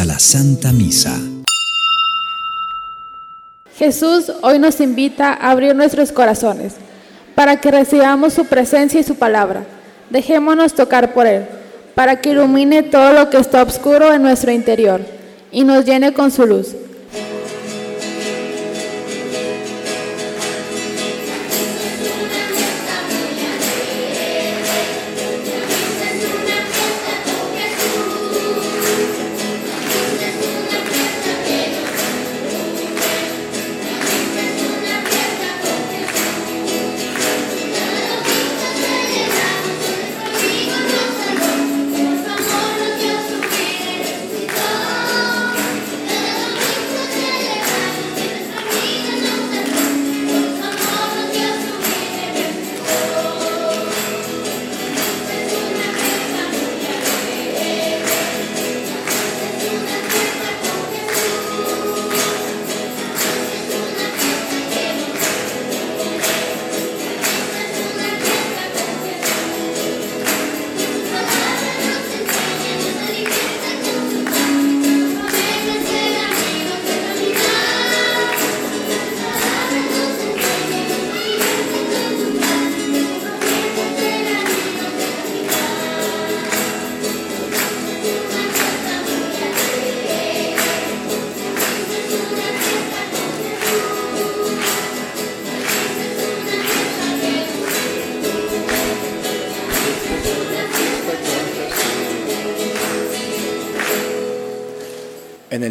a la Santa Misa. Jesús hoy nos invita a abrir nuestros corazones para que recibamos su presencia y su palabra. Dejémonos tocar por Él, para que ilumine todo lo que está oscuro en nuestro interior y nos llene con su luz.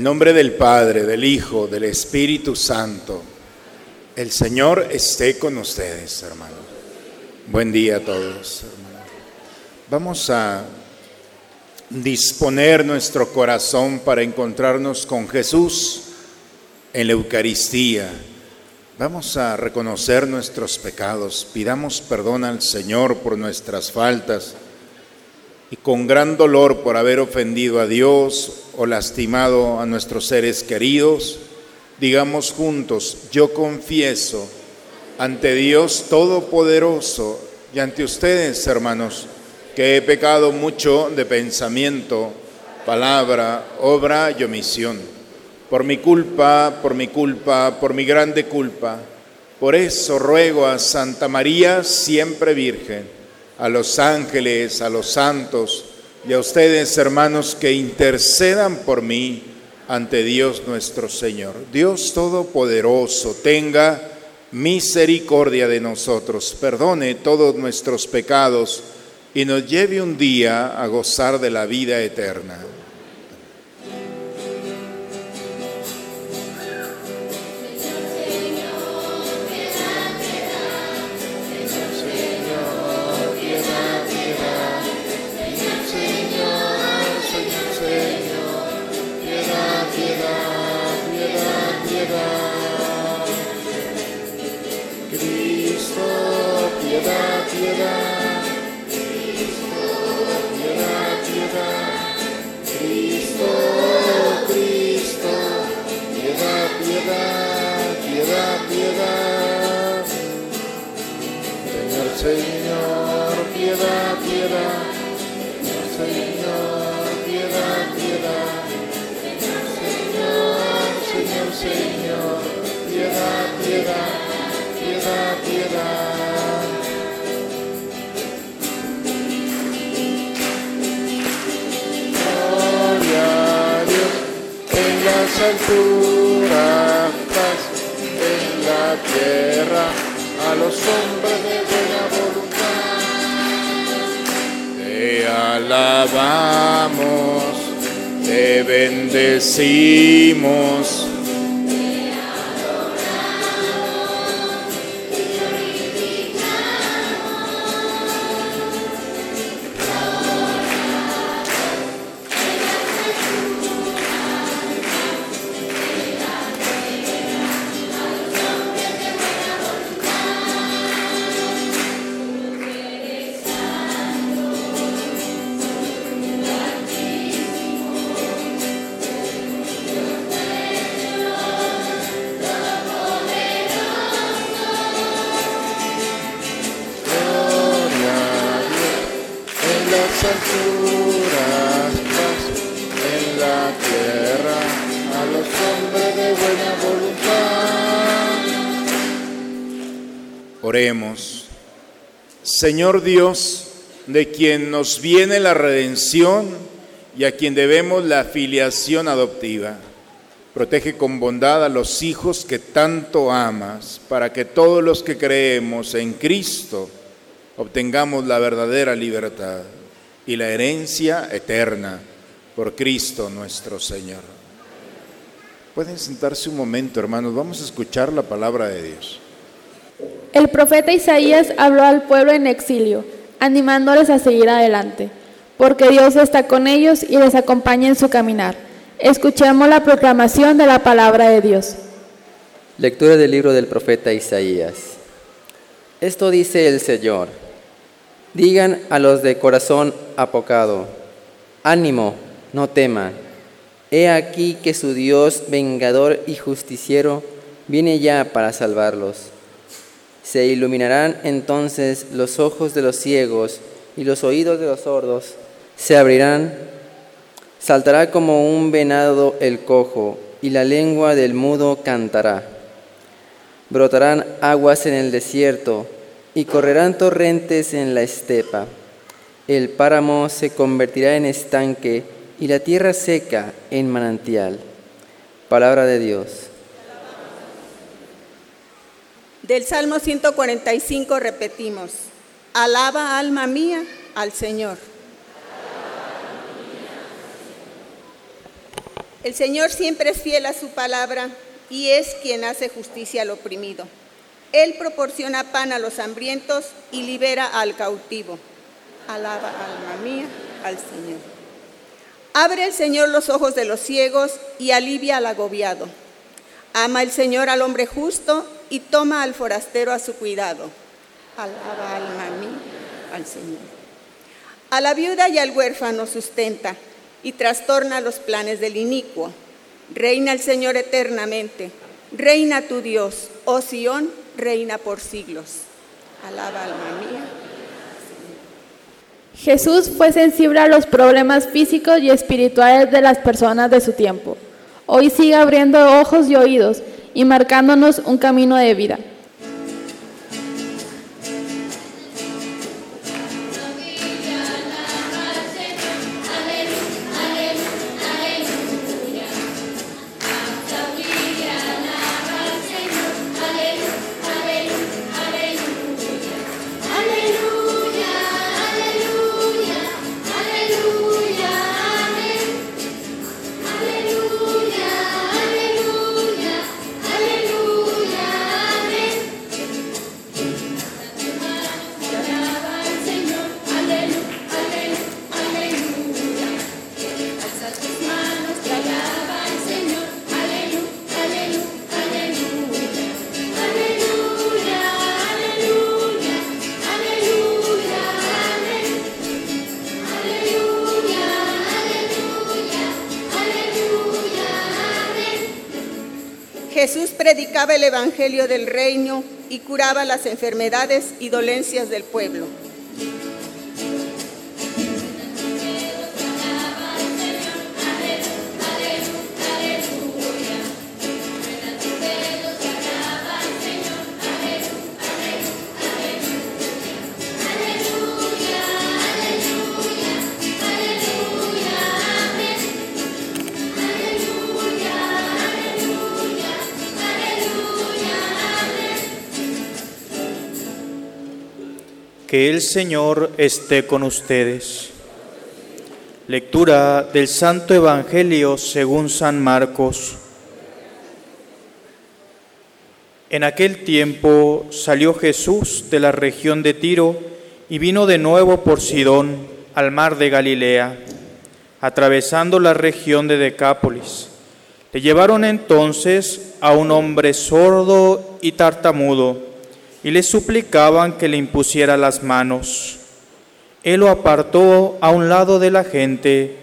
Nombre del Padre, del Hijo, del Espíritu Santo, el Señor esté con ustedes, hermanos. Buen día a todos, hermanos. Vamos a disponer nuestro corazón para encontrarnos con Jesús en la Eucaristía. Vamos a reconocer nuestros pecados, pidamos perdón al Señor por nuestras faltas y con gran dolor por haber ofendido a Dios o lastimado a nuestros seres queridos, digamos juntos, yo confieso ante Dios Todopoderoso y ante ustedes, hermanos, que he pecado mucho de pensamiento, palabra, obra y omisión. Por mi culpa, por mi culpa, por mi grande culpa. Por eso ruego a Santa María, siempre Virgen a los ángeles, a los santos y a ustedes, hermanos, que intercedan por mí ante Dios nuestro Señor. Dios Todopoderoso, tenga misericordia de nosotros, perdone todos nuestros pecados y nos lleve un día a gozar de la vida eterna. A los hombres de buena voluntad. Te alabamos, te bendecimos Señor Dios, de quien nos viene la redención y a quien debemos la filiación adoptiva. Protege con bondad a los hijos que tanto amas, para que todos los que creemos en Cristo obtengamos la verdadera libertad y la herencia eterna por Cristo nuestro Señor. Pueden sentarse un momento, hermanos, vamos a escuchar la palabra de Dios. El profeta Isaías habló al pueblo en exilio, animándoles a seguir adelante, porque Dios está con ellos y les acompaña en su caminar. Escuchemos la proclamación de la palabra de Dios. Lectura del libro del profeta Isaías. Esto dice el Señor. Digan a los de corazón apocado, ánimo, no teman. He aquí que su Dios vengador y justiciero viene ya para salvarlos. Se iluminarán entonces los ojos de los ciegos y los oídos de los sordos se abrirán. Saltará como un venado el cojo y la lengua del mudo cantará. Brotarán aguas en el desierto y correrán torrentes en la estepa. El páramo se convertirá en estanque y la tierra seca en manantial. Palabra de Dios. Del Salmo 145 repetimos, alaba alma mía al Señor. El Señor siempre es fiel a su palabra y es quien hace justicia al oprimido. Él proporciona pan a los hambrientos y libera al cautivo. Alaba alma mía al Señor. Abre el Señor los ojos de los ciegos y alivia al agobiado. Ama el Señor al hombre justo y toma al forastero a su cuidado. Alaba alma mía al Señor. A la viuda y al huérfano sustenta y trastorna los planes del inicuo. Reina el Señor eternamente. Reina tu Dios, oh Sión, reina por siglos. Alaba alma mía. Jesús fue sensible a los problemas físicos y espirituales de las personas de su tiempo. Hoy sigue abriendo ojos y oídos y marcándonos un camino de vida. El Evangelio del reino y curaba las enfermedades y dolencias del pueblo. Que el Señor esté con ustedes. Lectura del Santo Evangelio según San Marcos. En aquel tiempo salió Jesús de la región de Tiro y vino de nuevo por Sidón al mar de Galilea, atravesando la región de Decápolis. Le llevaron entonces a un hombre sordo y tartamudo y le suplicaban que le impusiera las manos. Él lo apartó a un lado de la gente,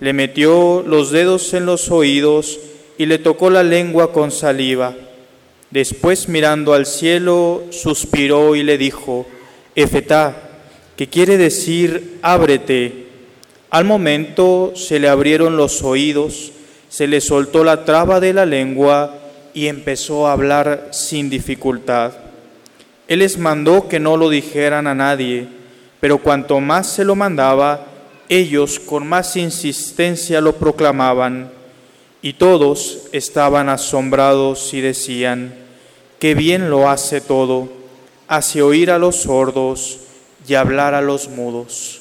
le metió los dedos en los oídos y le tocó la lengua con saliva. Después mirando al cielo, suspiró y le dijo, Efetá, que quiere decir ábrete. Al momento se le abrieron los oídos, se le soltó la traba de la lengua y empezó a hablar sin dificultad. Él les mandó que no lo dijeran a nadie, pero cuanto más se lo mandaba, ellos con más insistencia lo proclamaban, y todos estaban asombrados y decían, qué bien lo hace todo, hace oír a los sordos y hablar a los mudos.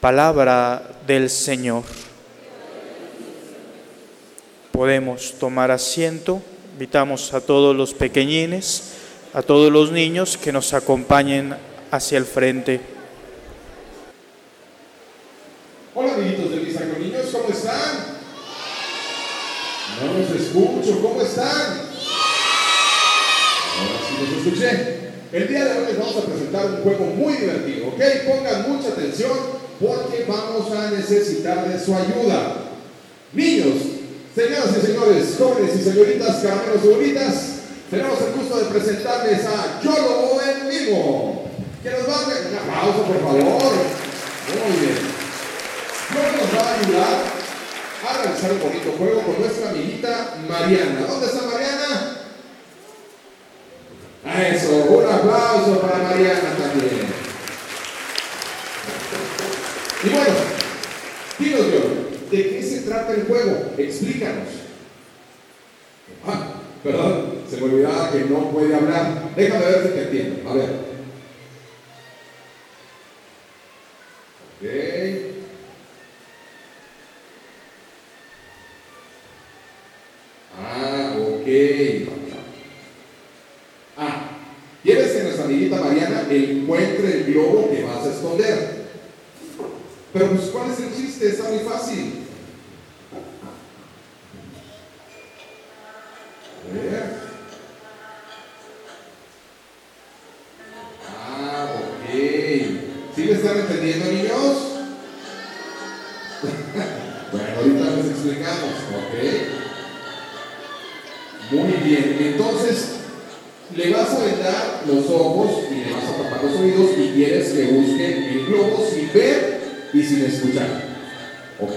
Palabra del Señor. Podemos tomar asiento, invitamos a todos los pequeñines, a todos los niños que nos acompañen hacia el frente. Hola amiguitos de Misa con Niños, ¿cómo están? No los escucho, ¿cómo están? Ahora sí los escuché. El día de hoy les vamos a presentar un juego muy divertido, ¿ok? Pongan mucha atención porque vamos a necesitar de su ayuda. Niños, señoras y señores, jóvenes y señoritas, caramelos y bonitas, tenemos el gusto de presentarles a Yolo en vivo. Que nos va a un aplauso, por favor. Muy bien. Yolo nos va a ayudar a realizar un bonito juego con nuestra amiguita Mariana. ¿Dónde está Mariana? Eso, un aplauso para Mariana también. Y bueno, dinos Yolo, ¿de qué se trata el juego? Explícanos. Ah, perdón, se me olvidaba que no puede hablar. Déjame ver si te entiendo. A ver. Ok. Ah, ok. Ah, quieres que nuestra amiguita Mariana encuentre el globo que vas a esconder. Pero pues, ¿cuál es el chiste? Está muy fácil. ¿Sí me están entendiendo, niños? bueno, ahorita les explicamos, ¿ok? Muy bien, entonces le vas a vendar los ojos y le vas a tapar los oídos y quieres que busque el globo sin ver y sin escuchar. ¿Ok?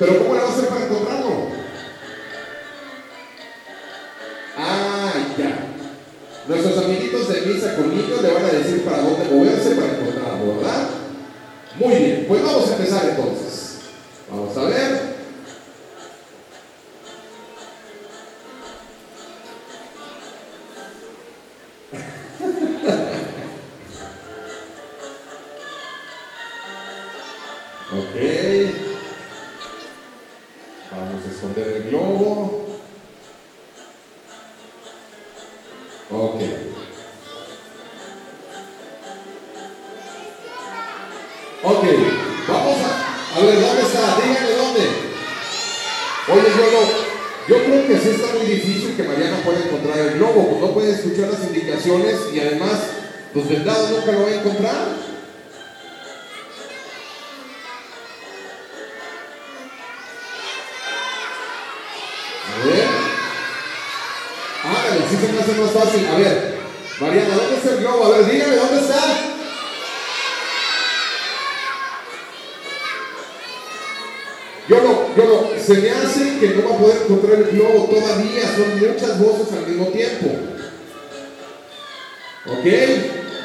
Pero ¿cómo le vas a hacer para Ver. Ándale, así se me hace más fácil. A ver, Mariana, ¿dónde está el globo? A ver, dígame, ¿dónde está? Yo no, yo no, se me hace que no va a poder encontrar el globo todavía, son muchas voces al mismo tiempo. ¿Ok?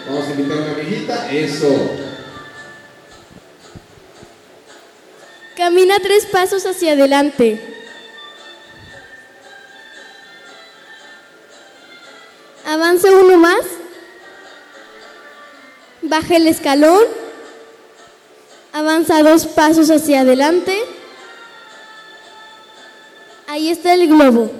Vamos a invitar a una amiguita, eso. Camina tres pasos hacia adelante. Baja el escalón. Avanza dos pasos hacia adelante. Ahí está el globo.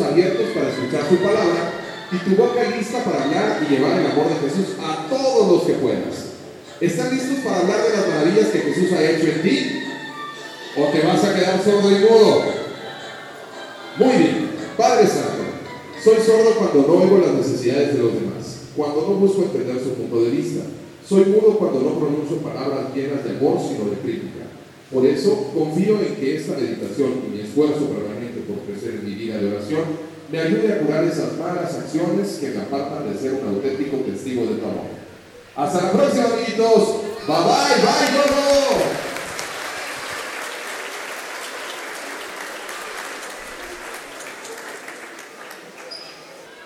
Abiertos para escuchar su palabra y tu boca lista para hablar y llevar el amor de Jesús a todos los que puedas. ¿Están listos para hablar de las maravillas que Jesús ha hecho en ti? ¿O te vas a quedar sordo y mudo? Muy bien. Padre Santo, Soy sordo cuando no oigo las necesidades de los demás, cuando no busco entender su punto de vista. Soy mudo cuando no pronuncio palabras llenas de amor, sino de crítica. Por eso confío en que esta meditación y mi esfuerzo permanente mi vida de oración me ayude a curar esas malas acciones que me apartan de ser un auténtico testigo de tu amor. Hasta la próxima, amiguitos. Bye bye, bye, Gordo.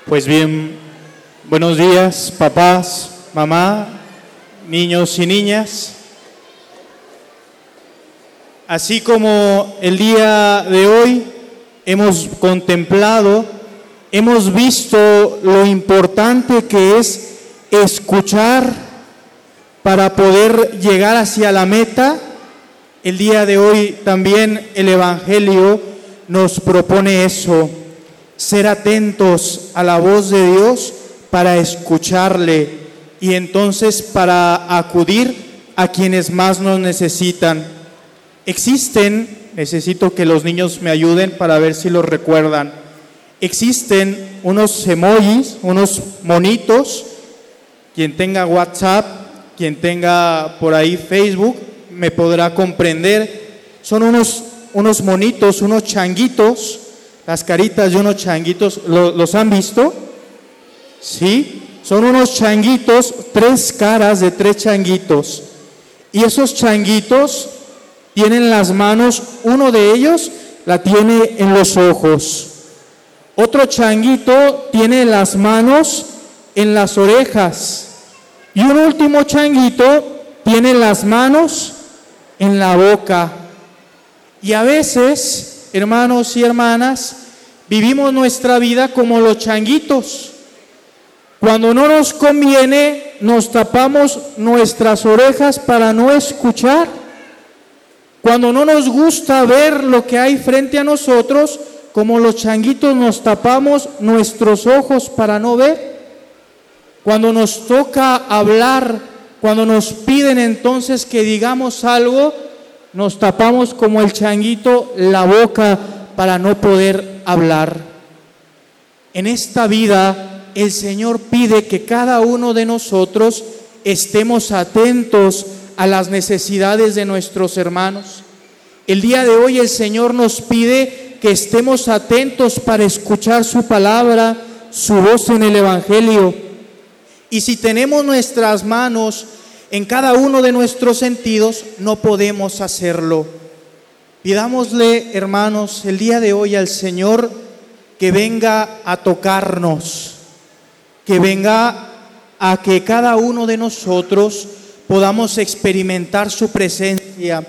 Pues bien, buenos días, papás, mamá, niños y niñas. Así como el día de hoy hemos contemplado, hemos visto lo importante que es escuchar para poder llegar hacia la meta. El día de hoy también el Evangelio nos propone eso, ser atentos a la voz de Dios para escucharle y entonces para acudir a quienes más nos necesitan. Existen necesito que los niños me ayuden para ver si los recuerdan. Existen unos emojis, unos monitos, quien tenga WhatsApp, quien tenga por ahí Facebook, me podrá comprender. Son unos, unos monitos, unos changuitos, las caritas de unos changuitos, ¿los han visto? Sí, son unos changuitos, tres caras de tres changuitos. Y esos changuitos tienen las manos, uno de ellos la tiene en los ojos. Otro changuito tiene las manos en las orejas. Y un último changuito tiene las manos en la boca. Y a veces, hermanos y hermanas, vivimos nuestra vida como los changuitos. Cuando no nos conviene, nos tapamos nuestras orejas para no escuchar. Cuando no nos gusta ver lo que hay frente a nosotros, como los changuitos nos tapamos nuestros ojos para no ver. Cuando nos toca hablar, cuando nos piden entonces que digamos algo, nos tapamos como el changuito la boca para no poder hablar. En esta vida el Señor pide que cada uno de nosotros estemos atentos a las necesidades de nuestros hermanos. El día de hoy el Señor nos pide que estemos atentos para escuchar su palabra, su voz en el Evangelio. Y si tenemos nuestras manos en cada uno de nuestros sentidos, no podemos hacerlo. Pidámosle, hermanos, el día de hoy al Señor que venga a tocarnos, que venga a que cada uno de nosotros podamos experimentar su presencia.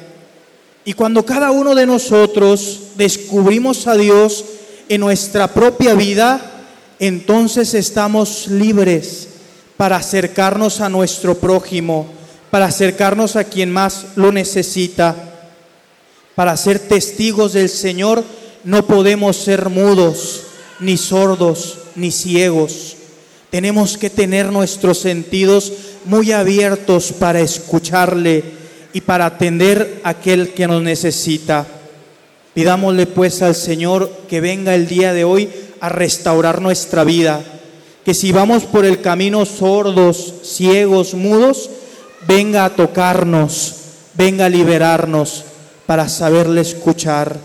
Y cuando cada uno de nosotros descubrimos a Dios en nuestra propia vida, entonces estamos libres para acercarnos a nuestro prójimo, para acercarnos a quien más lo necesita. Para ser testigos del Señor no podemos ser mudos, ni sordos, ni ciegos. Tenemos que tener nuestros sentidos muy abiertos para escucharle y para atender a aquel que nos necesita. Pidámosle pues al Señor que venga el día de hoy a restaurar nuestra vida, que si vamos por el camino sordos, ciegos, mudos, venga a tocarnos, venga a liberarnos para saberle escuchar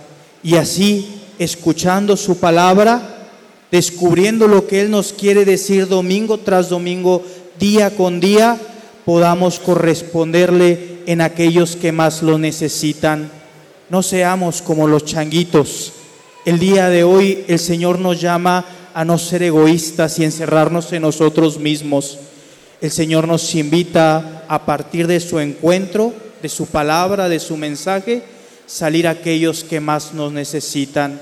y así, escuchando su palabra, descubriendo lo que Él nos quiere decir domingo tras domingo, día con día podamos corresponderle en aquellos que más lo necesitan. No seamos como los changuitos. El día de hoy el Señor nos llama a no ser egoístas y encerrarnos en nosotros mismos. El Señor nos invita a partir de su encuentro, de su palabra, de su mensaje, salir a aquellos que más nos necesitan.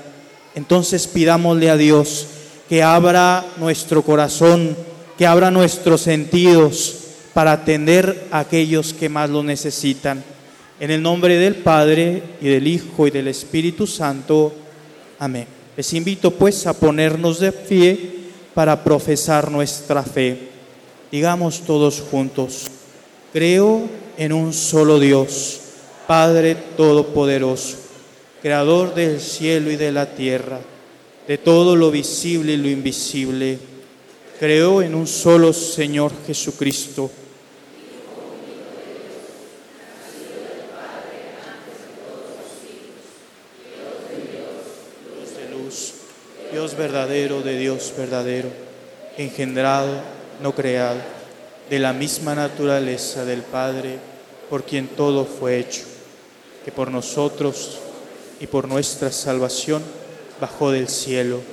Entonces pidámosle a Dios que abra nuestro corazón, que abra nuestros sentidos para atender a aquellos que más lo necesitan. En el nombre del Padre y del Hijo y del Espíritu Santo. Amén. Les invito pues a ponernos de pie para profesar nuestra fe. Digamos todos juntos, creo en un solo Dios, Padre Todopoderoso, Creador del cielo y de la tierra de todo lo visible y lo invisible. Creo en un solo Señor Jesucristo, Dios de luz, Dios verdadero de Dios verdadero, engendrado, no creado, de la misma naturaleza del Padre, por quien todo fue hecho, que por nosotros y por nuestra salvación bajó del cielo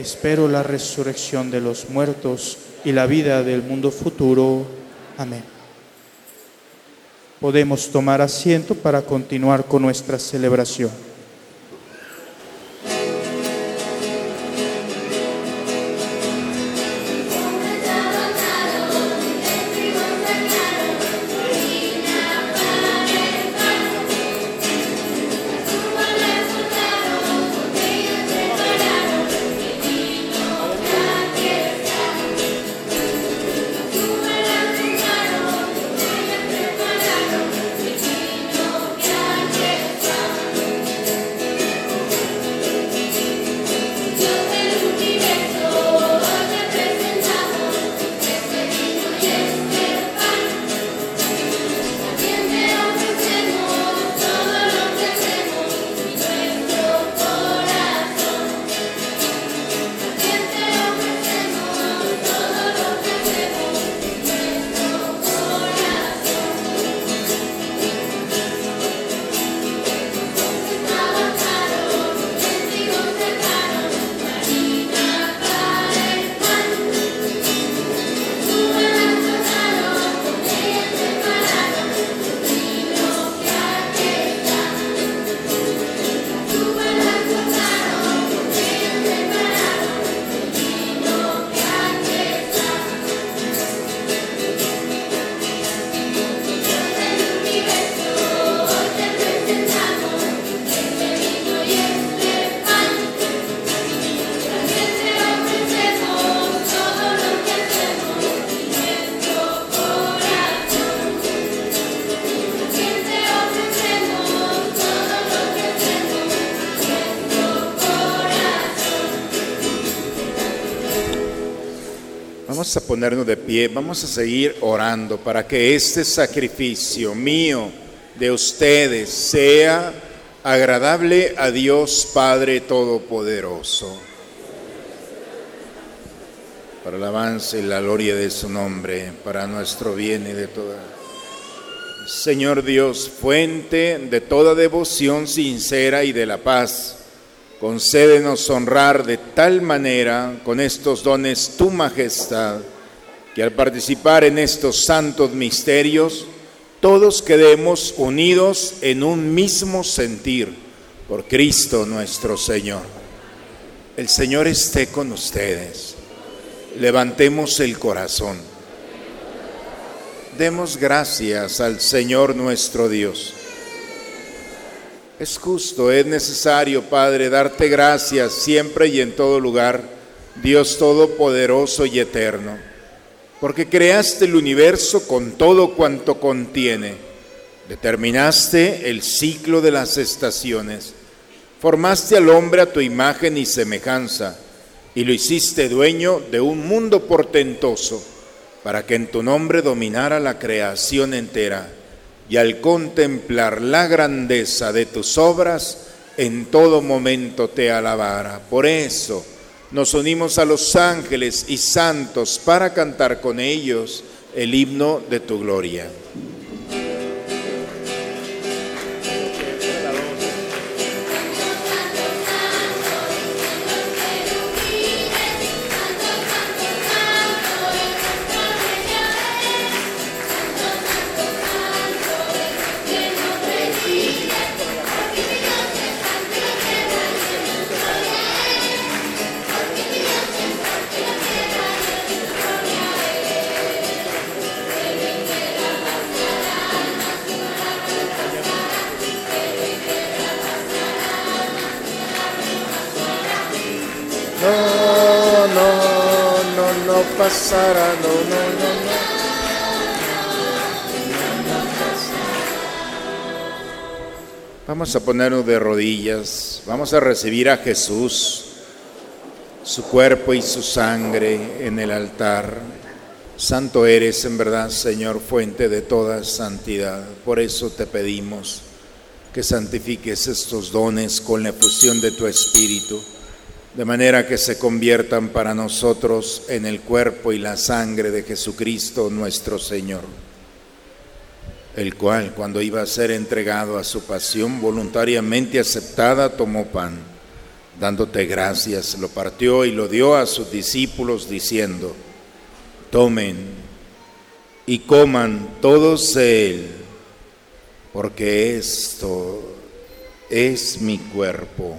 Espero la resurrección de los muertos y la vida del mundo futuro. Amén. Podemos tomar asiento para continuar con nuestra celebración. A ponernos de pie, vamos a seguir orando para que este sacrificio mío de ustedes sea agradable a Dios Padre Todopoderoso. Para el avance y la gloria de su nombre, para nuestro bien y de toda. Señor Dios, fuente de toda devoción sincera y de la paz Concédenos honrar de tal manera con estos dones tu majestad, que al participar en estos santos misterios, todos quedemos unidos en un mismo sentir por Cristo nuestro Señor. El Señor esté con ustedes. Levantemos el corazón. Demos gracias al Señor nuestro Dios. Es justo, es necesario, Padre, darte gracias siempre y en todo lugar, Dios Todopoderoso y Eterno, porque creaste el universo con todo cuanto contiene, determinaste el ciclo de las estaciones, formaste al hombre a tu imagen y semejanza, y lo hiciste dueño de un mundo portentoso, para que en tu nombre dominara la creación entera y al contemplar la grandeza de tus obras, en todo momento te alabara. Por eso, nos unimos a los ángeles y santos para cantar con ellos el himno de tu gloria. No, pasará, no, no, no, no. Vamos a ponernos de rodillas, vamos a recibir a Jesús, su cuerpo y su sangre en el altar. Santo eres en verdad, Señor, fuente de toda santidad. Por eso te pedimos que santifiques estos dones con la efusión de tu Espíritu de manera que se conviertan para nosotros en el cuerpo y la sangre de Jesucristo nuestro Señor, el cual cuando iba a ser entregado a su pasión voluntariamente aceptada, tomó pan, dándote gracias, lo partió y lo dio a sus discípulos diciendo, tomen y coman todos él, porque esto es mi cuerpo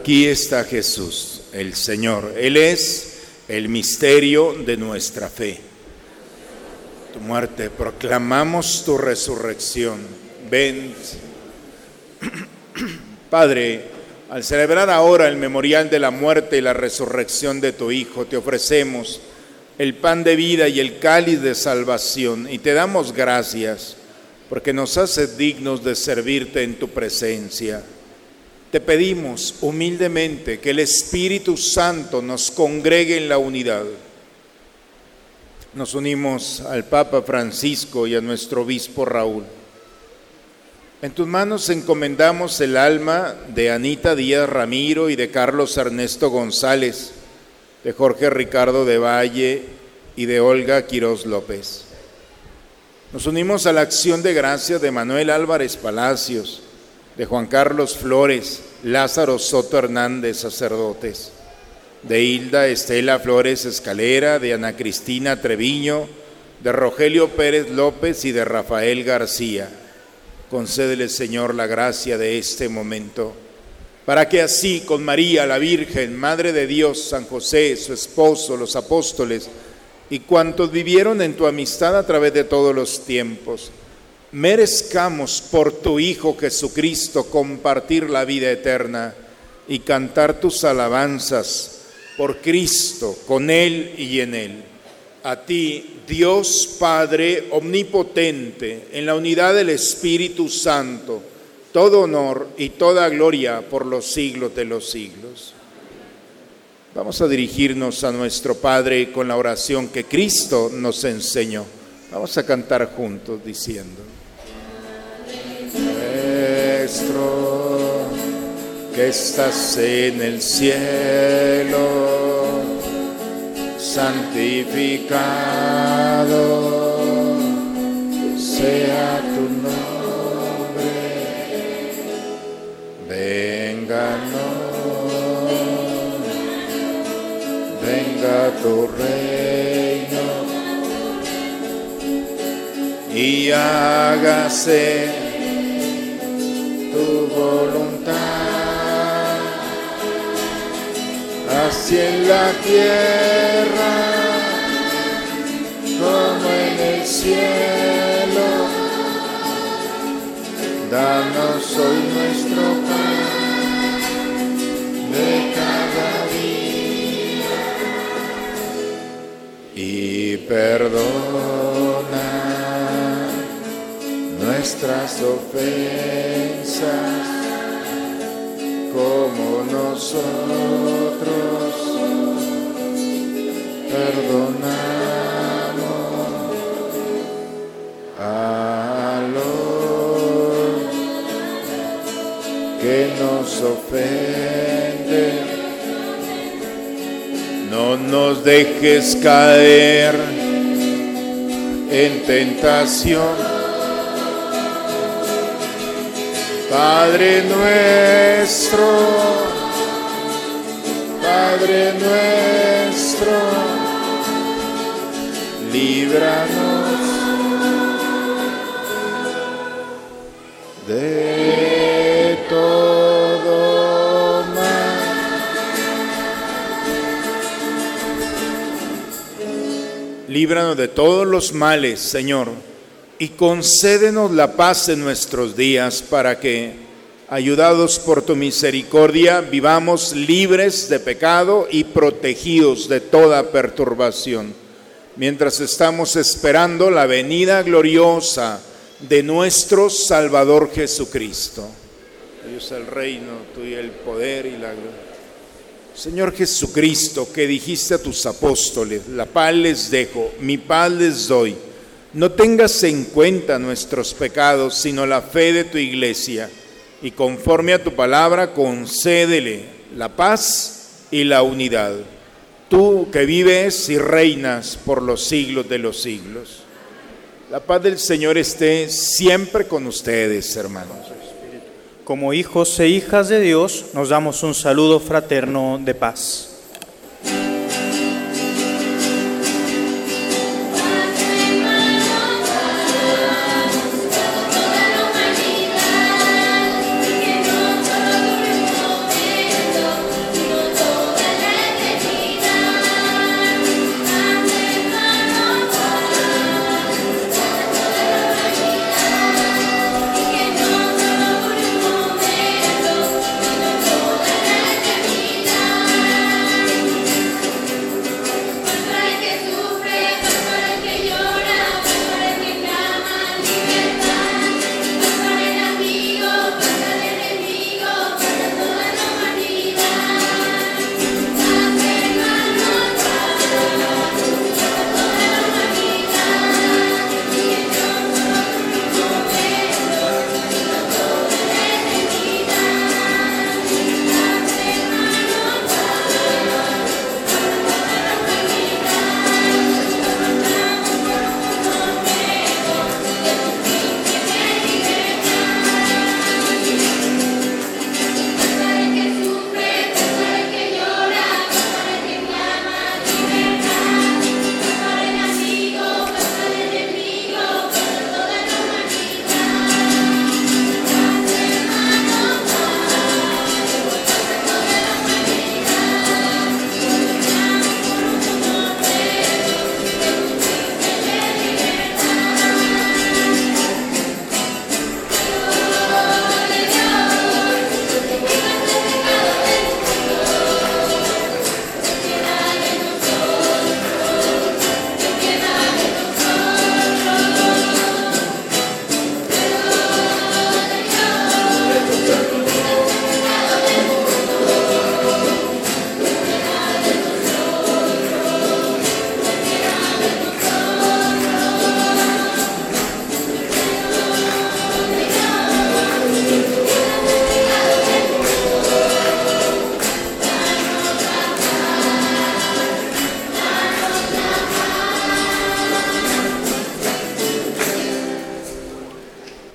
Aquí está Jesús, el Señor. Él es el misterio de nuestra fe. Tu muerte, proclamamos tu resurrección. Ven. Padre, al celebrar ahora el memorial de la muerte y la resurrección de tu Hijo, te ofrecemos el pan de vida y el cáliz de salvación y te damos gracias porque nos haces dignos de servirte en tu presencia. Te pedimos humildemente que el Espíritu Santo nos congregue en la unidad. Nos unimos al Papa Francisco y a nuestro obispo Raúl. En tus manos encomendamos el alma de Anita Díaz Ramiro y de Carlos Ernesto González, de Jorge Ricardo de Valle y de Olga Quirós López. Nos unimos a la acción de gracia de Manuel Álvarez Palacios, de Juan Carlos Flores, Lázaro Soto Hernández, sacerdotes, de Hilda Estela Flores Escalera, de Ana Cristina Treviño, de Rogelio Pérez López y de Rafael García. Concédele, Señor, la gracia de este momento, para que así con María, la Virgen, Madre de Dios, San José, su esposo, los apóstoles, y cuantos vivieron en tu amistad a través de todos los tiempos, merezcamos por tu Hijo Jesucristo compartir la vida eterna y cantar tus alabanzas por Cristo, con Él y en Él. A ti, Dios Padre Omnipotente, en la unidad del Espíritu Santo, todo honor y toda gloria por los siglos de los siglos. Vamos a dirigirnos a nuestro Padre con la oración que Cristo nos enseñó. Vamos a cantar juntos diciendo. Que estás en el cielo, santificado sea tu nombre, venga, no, venga tu reino. Y hágase así en la tierra como en el cielo. Danos hoy nuestro pan de cada día y perdona nuestras ofensas como nosotros perdonamos a los que nos ofenden. No nos dejes caer en tentación. Padre nuestro, Padre nuestro, líbranos de todo mal. Líbranos de todos los males, Señor y concédenos la paz en nuestros días para que, ayudados por tu misericordia, vivamos libres de pecado y protegidos de toda perturbación, mientras estamos esperando la venida gloriosa de nuestro Salvador Jesucristo. Dios el reino, tuyo el poder y la gloria. Señor Jesucristo, que dijiste a tus apóstoles, la paz les dejo, mi paz les doy. No tengas en cuenta nuestros pecados, sino la fe de tu iglesia, y conforme a tu palabra, concédele la paz y la unidad. Tú que vives y reinas por los siglos de los siglos. La paz del Señor esté siempre con ustedes, hermanos. Como hijos e hijas de Dios, nos damos un saludo fraterno de paz.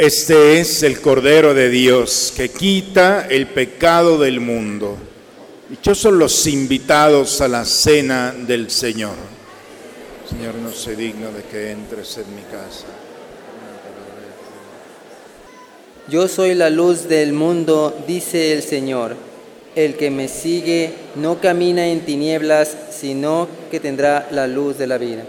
Este es el Cordero de Dios que quita el pecado del mundo. Dichosos los invitados a la cena del Señor. Señor, no soy digno de que entres en mi casa. Yo soy la luz del mundo, dice el Señor. El que me sigue no camina en tinieblas, sino que tendrá la luz de la vida.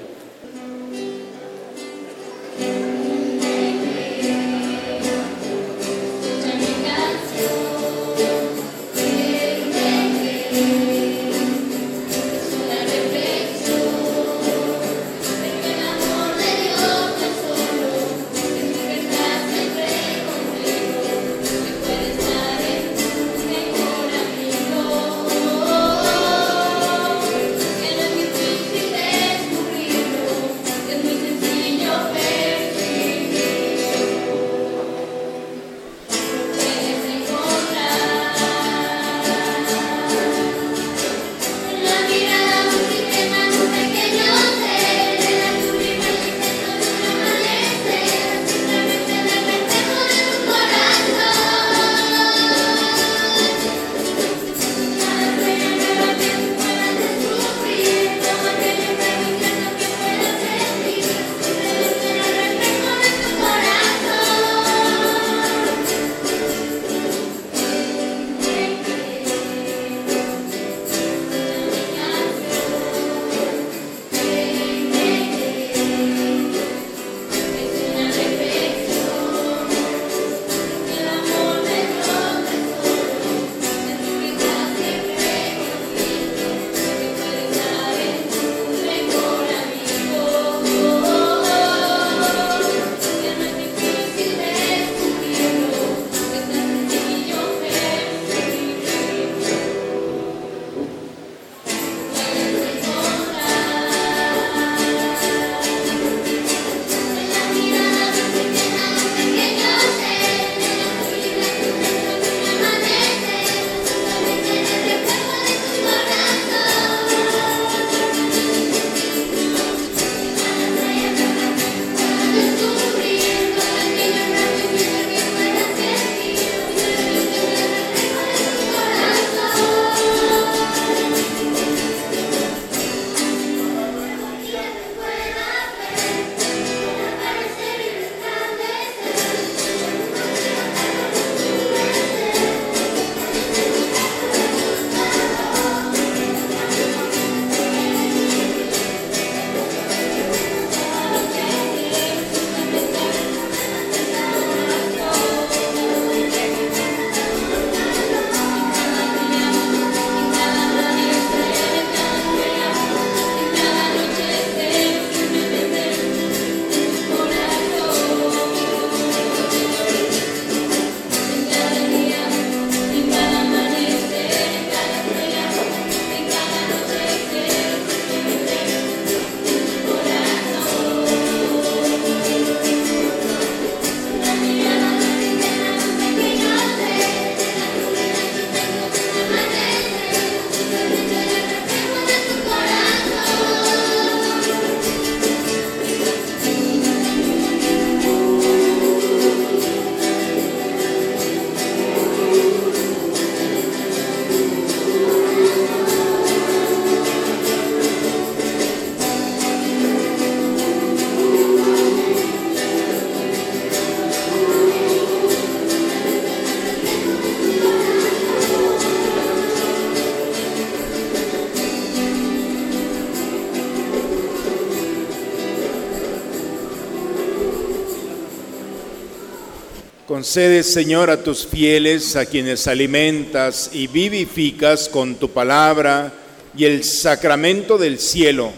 Concede, Señor, a tus fieles, a quienes alimentas y vivificas con tu palabra y el sacramento del cielo,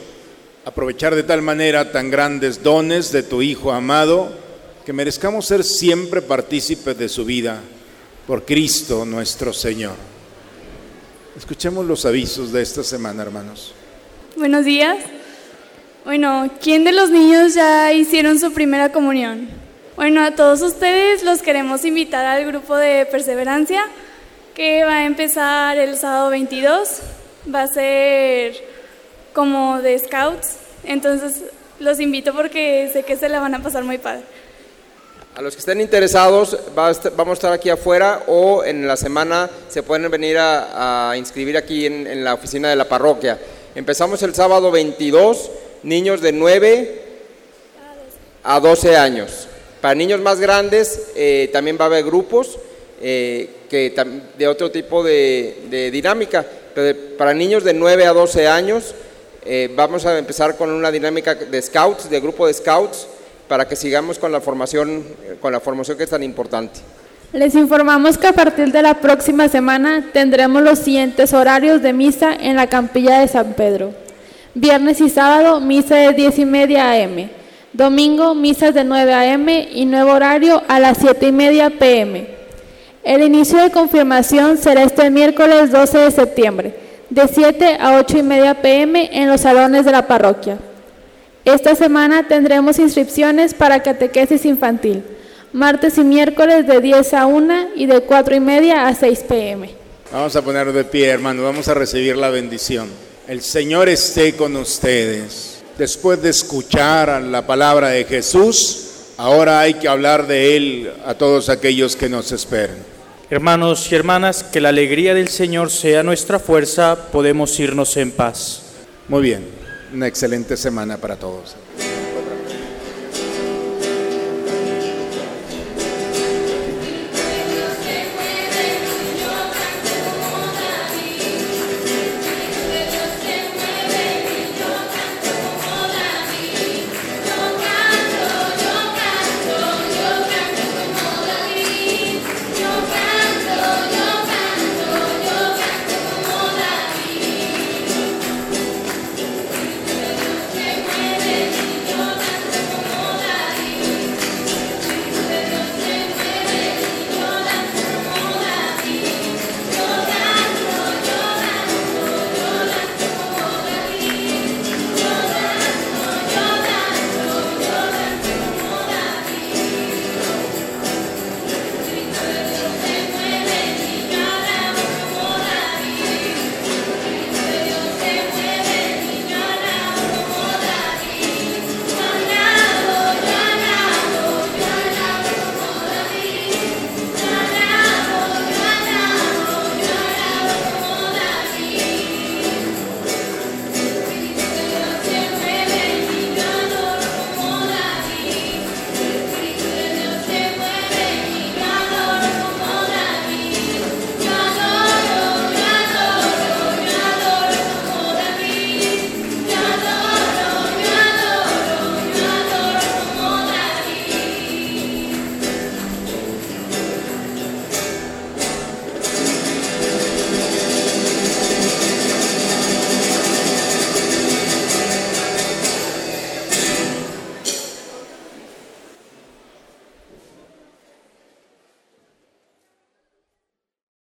aprovechar de tal manera tan grandes dones de tu Hijo amado, que merezcamos ser siempre partícipes de su vida, por Cristo nuestro Señor. Escuchemos los avisos de esta semana, hermanos. Buenos días. Bueno, ¿quién de los niños ya hicieron su primera comunión? Bueno, a todos ustedes los queremos invitar al grupo de perseverancia que va a empezar el sábado 22. Va a ser como de scouts, entonces los invito porque sé que se la van a pasar muy padre. A los que estén interesados, va a est- vamos a estar aquí afuera o en la semana se pueden venir a, a inscribir aquí en, en la oficina de la parroquia. Empezamos el sábado 22, niños de 9 a 12 años. Para niños más grandes eh, también va a haber grupos eh, que de otro tipo de, dinámica, pero para niños de 9 a 12 años eh, vamos a empezar con una dinámica de scouts, de grupo de scouts, para que sigamos con la formación, con la formación que es tan importante. Les informamos que a partir de la próxima semana tendremos los siguientes horarios de misa en la campilla de San Pedro. Viernes y sábado, misa de 10 y media am. Domingo, misas de 9 am y nuevo horario a las 7 y media pm. El inicio de confirmación será este miércoles 12 de septiembre, de 7 a 8 y media pm en los salones de la parroquia. Esta semana tendremos inscripciones para catequesis infantil, martes y miércoles de 10 a 1 y de 4 y media a 6 pm. Vamos a poner de pie, hermano, vamos a recibir la bendición. El Señor esté con ustedes. Después de escuchar la palabra de Jesús, ahora hay que hablar de Él a todos aquellos que nos esperan. Hermanos y hermanas, que la alegría del Señor sea nuestra fuerza, podemos irnos en paz. Muy bien, una excelente semana para todos.